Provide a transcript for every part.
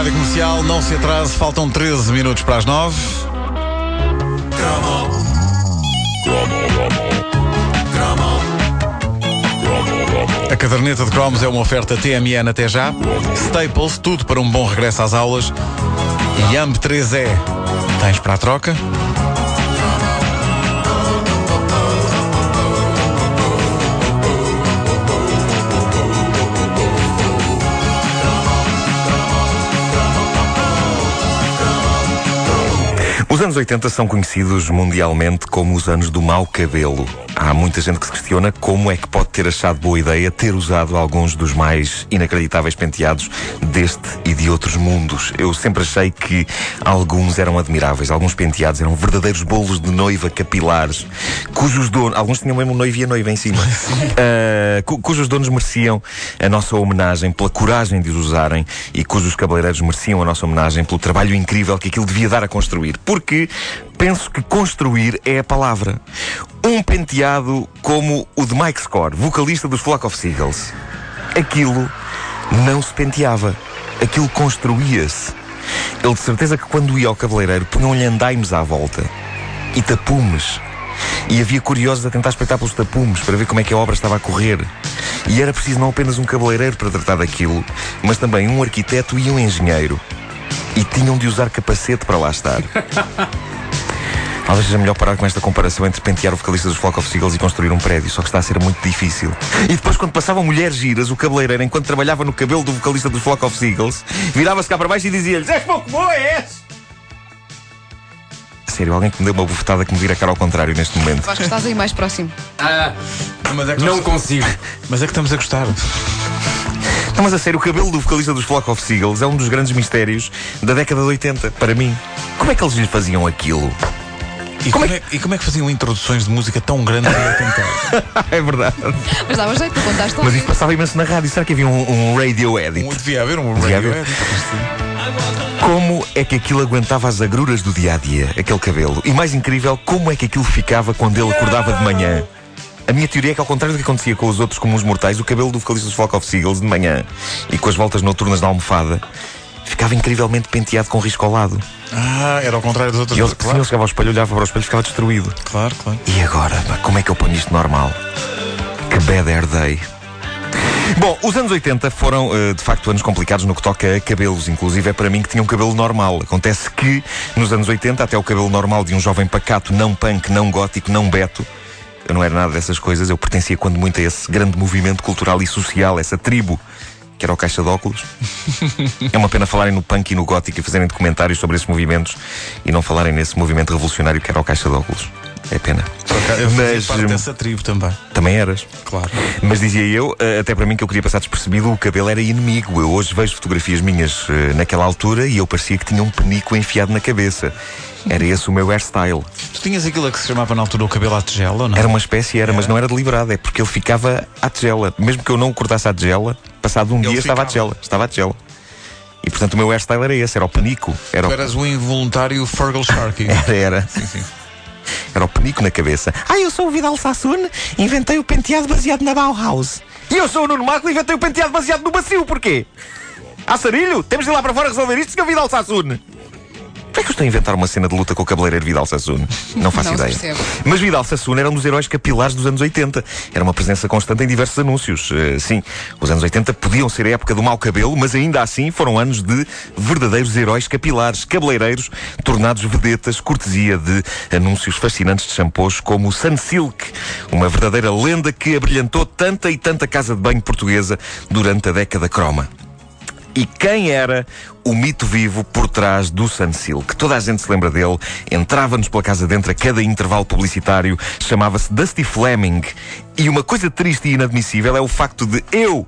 Rádio Comercial, não se atrase, faltam 13 minutos para as 9. A caderneta de cromos é uma oferta TMN até já. Staples, tudo para um bom regresso às aulas. E AMB 3E. Tens para a troca? Os anos 80 são conhecidos mundialmente como os anos do mau cabelo. Há muita gente que se questiona como é que pode ter achado boa ideia ter usado alguns dos mais inacreditáveis penteados deste e de outros mundos. Eu sempre achei que alguns eram admiráveis. Alguns penteados eram verdadeiros bolos de noiva capilares, cujos donos. Alguns tinham mesmo noivo e a noiva em cima. uh, cu cujos donos mereciam a nossa homenagem pela coragem de os usarem e cujos cabeleireiros mereciam a nossa homenagem pelo trabalho incrível que aquilo devia dar a construir. Porque penso que construir é a palavra. Um penteado como o de Mike Score, vocalista dos Flock of Seagulls. Aquilo não se penteava. Aquilo construía-se. Ele de certeza que quando ia ao cabeleireiro punham-lhe andaimes à volta. E tapumes. E havia curiosos a tentar espreitar pelos tapumes para ver como é que a obra estava a correr. E era preciso não apenas um cabeleireiro para tratar daquilo, mas também um arquiteto e um engenheiro. E tinham de usar capacete para lá estar. Talvez seja melhor parar com esta comparação entre pentear o vocalista dos Flock of Seagulls e construir um prédio, só que está a ser muito difícil. E depois, quando passavam mulheres giras, o cabeleireiro, enquanto trabalhava no cabelo do vocalista dos Flock of Seagulls, virava-se cá para baixo e dizia-lhes: És pouco boa, és! Sério, alguém que me deu uma bufetada que me vira a cara ao contrário neste momento. Acho que estás aí mais próximo. Ah, mas é que não consigo. Mas é que estamos a gostar. Não, mas a sério, o cabelo do vocalista dos Flock of Seagulls é um dos grandes mistérios da década de 80, para mim. Como é que eles lhe faziam aquilo? E como, é, e como é que faziam introduções de música tão grandes a tentar? é verdade. Mas dava jeito, tu contaste Mas isto passava imenso na rádio. Será que havia um, um radio edit? Um, devia haver um Devia radio haver. edit. Como é que aquilo aguentava as agruras do dia a dia, aquele cabelo? E mais incrível, como é que aquilo ficava quando ele acordava de manhã? A minha teoria é que, ao contrário do que acontecia com os outros comuns mortais, o cabelo do vocalista dos Flock of Seagulls de manhã e com as voltas noturnas na almofada ficava incrivelmente penteado com risco ao lado. Ah, era ao contrário das outras E ele, se ele chegava ao espelho, olhava para o espelho e ficava destruído. Claro, claro. E agora, como é que eu ponho isto normal? Que bad hair day. Bom, os anos 80 foram eh, de facto anos complicados no que toca a cabelos, inclusive é para mim que tinha um cabelo normal. Acontece que nos anos 80 até o cabelo normal de um jovem pacato, não punk, não gótico, não beto. Eu não era nada dessas coisas, eu pertencia quando muito a esse grande movimento cultural e social, essa tribo que era o Caixa de Óculos. é uma pena falarem no punk e no gótico e fazerem documentários sobre esses movimentos e não falarem nesse movimento revolucionário que era o Caixa de Óculos. É pena. Eu Mas, parte hum, dessa tribo também. Também eras. Claro. Mas dizia eu, eh, até para mim que eu queria passar despercebido, o cabelo era inimigo. Eu hoje vejo fotografias minhas eh, naquela altura e eu parecia que tinha um penico enfiado na cabeça. Era esse o meu hairstyle. Tu tinhas aquilo que se chamava na altura o cabelo à tigela, não? Era uma espécie, era, mas não era deliberado, é porque ele ficava à tigela. Mesmo que eu não o cortasse à tigela, passado um Ele dia estava à ficava. tigela. Estava à tigela. E portanto o meu hairstyle era esse, era o penico. Era Tu o... eras o involuntário Fergal Sharky. Era, era. Era o penico na cabeça. Ah, eu sou o Vidal Sassoon, inventei o penteado baseado na Bauhaus. E eu sou o Nuno Marco e inventei o penteado baseado no bacio, porquê? Ah, Sarilho, temos de ir lá para fora resolver isto, Sr. Vidal Sassoon. Porquê é que eu estou a inventar uma cena de luta com o cabeleireiro Vidal Sassoon? Não faço Não ideia. Mas Vidal Sassoon era um dos heróis capilares dos anos 80. Era uma presença constante em diversos anúncios. Eh, sim, os anos 80 podiam ser a época do mau cabelo, mas ainda assim foram anos de verdadeiros heróis capilares, cabeleireiros, tornados vedetas, cortesia de anúncios fascinantes de shampoos como o Sunsilk, uma verdadeira lenda que abrilhantou tanta e tanta casa de banho portuguesa durante a década croma. E quem era o mito vivo por trás do Sunsilk? Toda a gente se lembra dele, entrava-nos pela casa dentro a cada intervalo publicitário, chamava-se Dusty Fleming. E uma coisa triste e inadmissível é o facto de eu,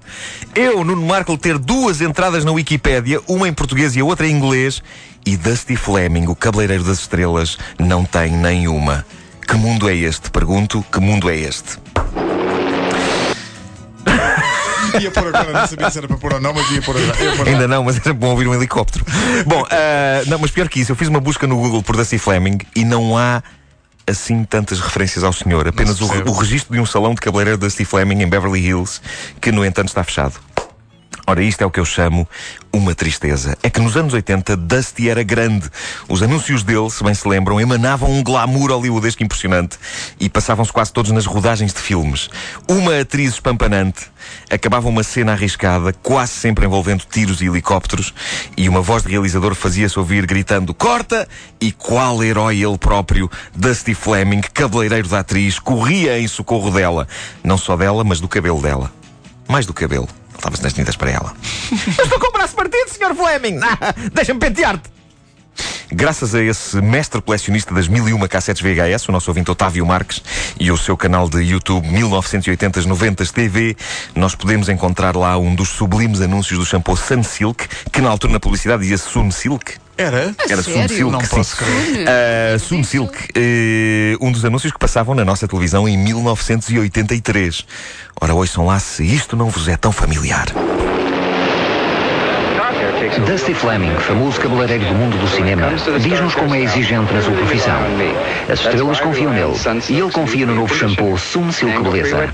eu, Nuno Markle, ter duas entradas na Wikipédia, uma em português e a outra em inglês, e Dusty Fleming, o cabeleireiro das estrelas, não tem nenhuma. Que mundo é este? Pergunto, que mundo é este? Ia pôr agora, não sabia se era para pôr ou não, mas ia pôr agora. Ainda não, mas sempre bom ouvir um helicóptero. Bom, ah, não, mas pior que isso, eu fiz uma busca no Google por Dusty Fleming e não há assim tantas referências ao senhor. Apenas se o, o registro de um salão de cabeleireiro Dusty Fleming em Beverly Hills, que no entanto está fechado. Ora, isto é o que eu chamo uma tristeza. É que nos anos 80 Dusty era grande. Os anúncios dele, se bem se lembram, emanavam um glamour hollywoodesco impressionante e passavam-se quase todos nas rodagens de filmes. Uma atriz espampanante acabava uma cena arriscada, quase sempre envolvendo tiros e helicópteros, e uma voz de realizador fazia-se ouvir gritando corta, e qual herói ele próprio, Dusty Fleming, cabeleireiro da atriz, corria em socorro dela. Não só dela, mas do cabelo dela. Mais do cabelo. Estava-se nas tintas para ela. Estou com o braço partido, Sr. Fleming! Deixa-me pentear-te! Graças a esse mestre colecionista das mil e uma cassetes VHS, o nosso ouvinte Otávio Marques, e o seu canal de YouTube 1980-90 TV, nós podemos encontrar lá um dos sublimes anúncios do shampoo Sunsilk, que na altura na publicidade dizia Sunsilk. Era? Era sério? Sunsilk, Não sim. posso crer. Uh, Sunsilk, uh, um dos anúncios que passavam na nossa televisão em 1983. Ora, ouçam lá se isto não vos é tão familiar. Dusty Fleming, famoso cabeleireiro do mundo do cinema, diz-nos como é exigente na sua profissão. As estrelas confiam nele e ele confia no novo shampoo Sun Silk Beleza.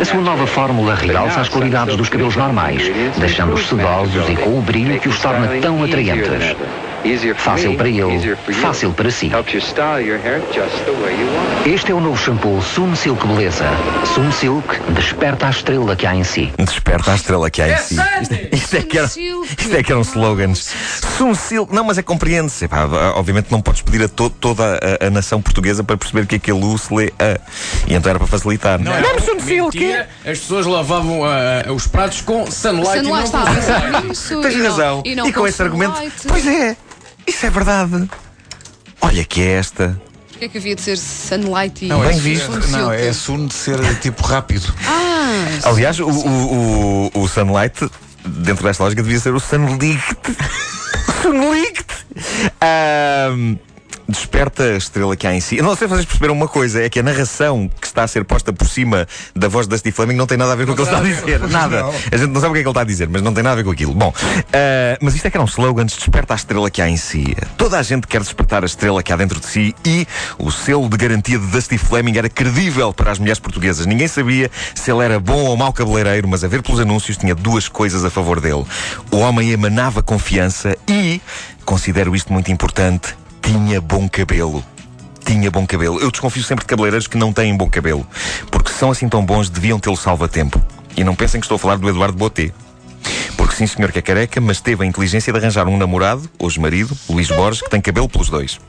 A sua nova fórmula realça as qualidades dos cabelos normais, deixando-os sedosos e com o brilho que os torna tão atraentes. Fácil para ele, fácil para si. Este é o novo shampoo Sun Silk Beleza. Sun Silk desperta a estrela que há em si. Desperta a estrela que há em si. Isto, é- isto é que era, isto é que eram slogans. Sun Silk. Não, mas é compreende-se. Obviamente não podes pedir a to- toda a, a nação portuguesa para perceber que aquele U se lê A. E então era para facilitar. Não, Não, mentira, as pessoas lavavam ah, os pratos com sunlight, Sunlight, e não com. Tens não- razão. E, não e com esse argumento. Pois é. Isso é verdade. Olha que é esta. Porquê é que havia de ser Sunlight e Não, Bem é, visto. Não, é assunto de ser tipo rápido. Ah, Aliás, o, o, o, o Sunlight, dentro desta lógica, devia ser o Sunlight. Sunlight! Ahm, desperta a estrela que há em si. Eu não sei se vocês perceberam uma coisa: é que a narração que está a ser posta por cima da voz de Dusty Fleming não tem nada a ver com o que ele está a dizer. Nada. A gente não sabe o que é que ele está a dizer, mas não tem nada a ver com aquilo. Bom, ah, mas isto é que eram slogans: desperta a estrela que há em si. Toda a gente quer despertar a estrela que há dentro de si e o selo de garantia de Dusty Fleming era credível para as mulheres portuguesas. Ninguém sabia se ele era bom ou mau cabeleireiro, mas a ver pelos anúncios tinha duas coisas a favor dele. O homem emanava confiança e, considero isto muito importante, tinha bom cabelo. Tinha bom cabelo. Eu desconfio sempre de cabeleireiros que não têm bom cabelo. Porque se são assim tão bons, deviam tê-lo salvo a tempo. E não pensem que estou a falar do Eduardo Boté. Porque sim, senhor que é careca, mas teve a inteligência de arranjar um namorado, hoje marido, Luís Borges, que tem cabelo pelos dois.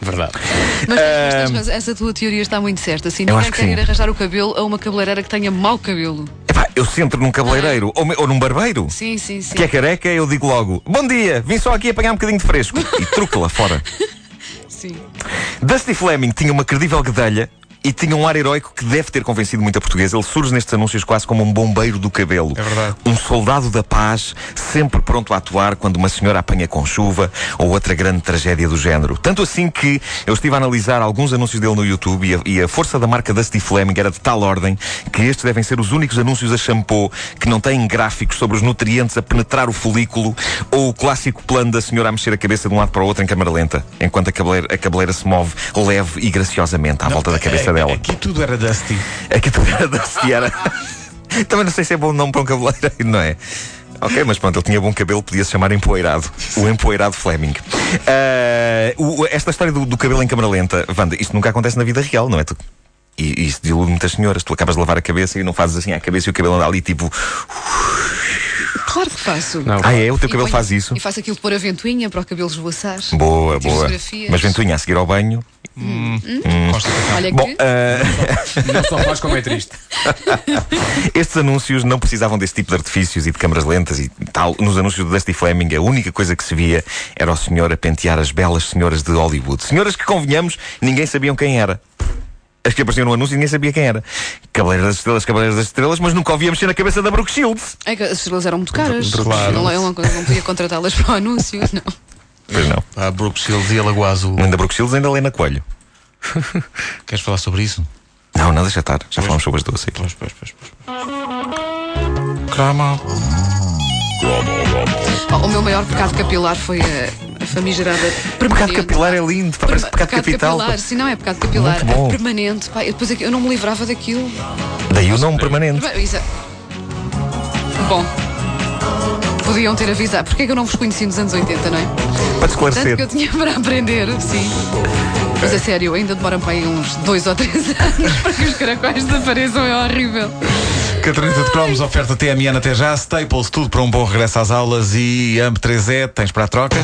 Verdade. mas, mas tens razão, essa tua teoria está muito certa. Assim, ninguém quer ir arranjar o cabelo a uma cabeleireira que tenha mau cabelo. Eu se entro num cabeleireiro ou, me- ou num barbeiro Sim, sim, sim. que é careca, eu digo logo: Bom dia, vim só aqui apanhar um bocadinho de fresco. E truque lá fora. sim. Dusty Fleming tinha uma credível guedelha e tinha um ar heroico que deve ter convencido muita portuguesa. Ele surge nestes anúncios quase como um bombeiro do cabelo. É verdade. Um soldado da paz, sempre pronto a atuar quando uma senhora apanha com chuva ou outra grande tragédia do género. Tanto assim que eu estive a analisar alguns anúncios dele no YouTube e a, e a força da marca Dusty Fleming era de tal ordem que estes devem ser os únicos anúncios a shampoo que não têm gráficos sobre os nutrientes a penetrar o folículo ou o clássico plano da senhora a mexer a cabeça de um lado para o outro em câmara lenta, enquanto a cabeleira, a cabeleira se move leve e graciosamente à volta da cabeça é, dela. Aqui tudo era Dusty. Aqui tu era da Ciara. Também não sei se é bom nome para um cabeleireiro, não é? Ok, mas pronto, ele tinha bom cabelo, podia-se chamar empoeirado. O empoeirado Fleming. Ah, o- esta história do, do cabelo em câmara lenta, Wanda, isto nunca acontece na vida real, não é? Tu, e, e isso desilude muitas senhoras. Tu acabas de lavar a cabeça e não fazes assim à cabeça e o cabelo anda ali tipo. Claro que faço. Não. Ah, é? O teu E cabelo ponho- faz isso? E faço aquilo de pôr a ventoinha para o cabelo esvoaçar. Boa, boa. Mas ventoinha a seguir ao banho. Consta que Olha Bom, que. ah, Não só faz como é triste. Estes anúncios não precisavam desse tipo de artifícios e de câmaras lentas e tal. Nos anúncios do Dusty Fleming, a única coisa que se via era o senhor a pentear as belas senhoras de Hollywood. Senhoras que, convenhamos, ninguém sabiam quem era. As que apareciam no anúncio ninguém sabia quem era. Cabeleiras das Estrelas, Cabeleiras das Estrelas, mas nunca ouvia mexer na cabeça da Brooke Shields. É que as estrelas eram muito caras. Claro. Não, eu não, não podia contratá-las para o anúncio, não. Pois não. a Brooke Shields e a Lagoa Azul. Ainda Brooke Shields ainda Lena Coelho. Queres falar sobre isso? Não, não deixa estar. Já falamos sobre as duas aqui. Pois, pois, pois. pois. Crama. O meu maior pecado capilar foi a, a famigerada permanente. Pecado capilar é lindo, pá, parece pecado capital. capilar, sim, não é pecado capilar, Muito bom. é permanente. Pá, eu depois é eu não me livrava daquilo. Daí o nome permanente. Isso é- Bom, podiam ter avisado. Porquê é que eu não vos conheci nos anos 80, não é? Para Tanto esclarecer. que eu tinha para aprender, sim. Mas a sério, ainda demora para aí uns dois ou três anos para que os caracóis desapareçam, é horrível. Caderneta de cromos, oferta TMN até já. Staples, tudo para um bom regresso às aulas. E AMP3E, tens para a troca?